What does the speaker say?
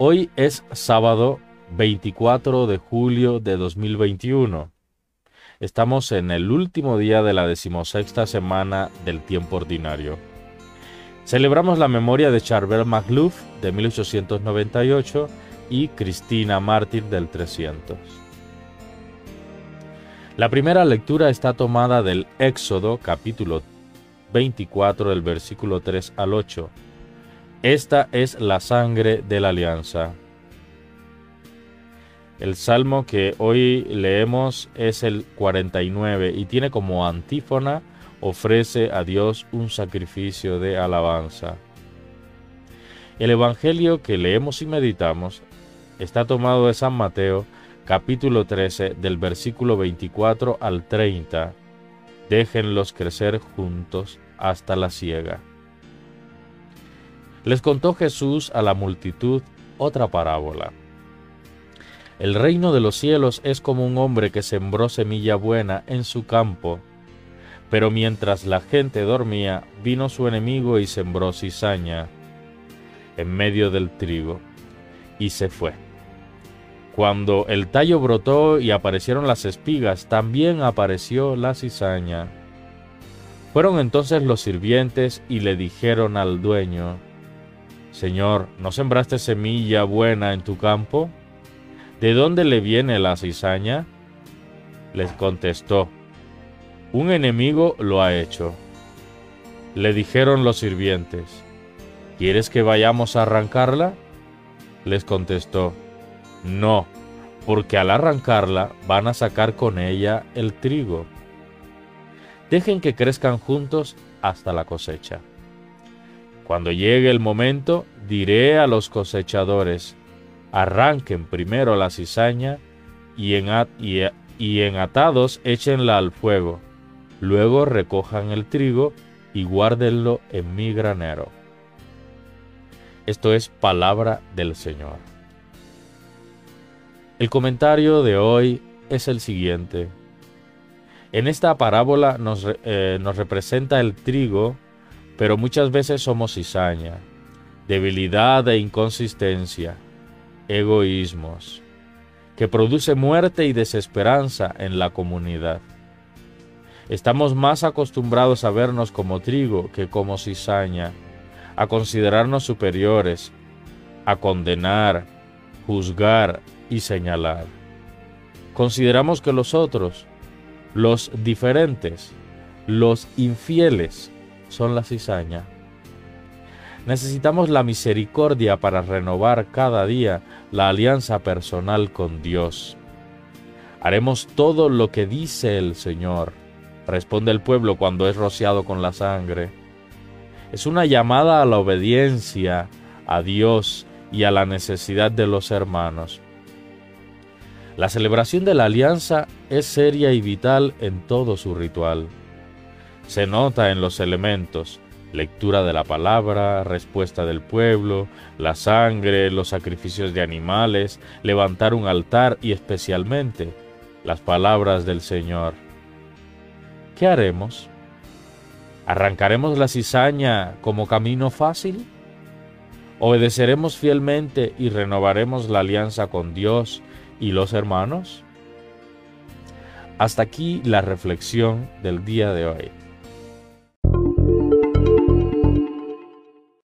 Hoy es sábado 24 de julio de 2021. Estamos en el último día de la decimosexta semana del tiempo ordinario. Celebramos la memoria de Charbel Magluf de 1898 y Cristina Mártir del 300. La primera lectura está tomada del Éxodo capítulo 24 del versículo 3 al 8. Esta es la sangre de la alianza. El salmo que hoy leemos es el 49 y tiene como antífona ofrece a Dios un sacrificio de alabanza. El Evangelio que leemos y meditamos está tomado de San Mateo, capítulo 13, del versículo 24 al 30. Déjenlos crecer juntos hasta la siega. Les contó Jesús a la multitud otra parábola. El reino de los cielos es como un hombre que sembró semilla buena en su campo pero mientras la gente dormía, vino su enemigo y sembró cizaña en medio del trigo, y se fue. Cuando el tallo brotó y aparecieron las espigas, también apareció la cizaña. Fueron entonces los sirvientes y le dijeron al dueño, Señor, ¿no sembraste semilla buena en tu campo? ¿De dónde le viene la cizaña? Les contestó, un enemigo lo ha hecho. Le dijeron los sirvientes, ¿quieres que vayamos a arrancarla? Les contestó, no, porque al arrancarla van a sacar con ella el trigo. Dejen que crezcan juntos hasta la cosecha. Cuando llegue el momento, diré a los cosechadores, arranquen primero la cizaña y en, atados échenla al fuego Luego recojan el trigo y guárdenlo en mi granero. Esto es palabra del Señor. El comentario de hoy es el siguiente. En esta parábola nos, eh, nos, representa el trigo, pero muchas veces somos cizaña, debilidad e inconsistencia, egoísmos, que produce muerte y desesperanza en la comunidad. Estamos más acostumbrados a vernos como trigo que como cizaña, a considerarnos superiores, a condenar, juzgar y señalar. Consideramos que los otros, los diferentes, los infieles, son la cizaña. Necesitamos la misericordia para renovar cada día la alianza personal con Dios. Haremos todo lo que dice el Señor responde el pueblo cuando es rociado con la sangre. Es una llamada a la obediencia a Dios y a la necesidad de los hermanos. La celebración de la alianza es seria y vital en todo su ritual. Se nota en los elementos, lectura de la palabra, respuesta del pueblo, la sangre, los sacrificios de animales, levantar un altar y especialmente las palabras del Señor. ¿qué haremos? ¿Arrancaremos la cizaña como camino fácil? ¿Obedeceremos fielmente y renovaremos la alianza con Dios y los hermanos? Hasta aquí la reflexión del día de hoy.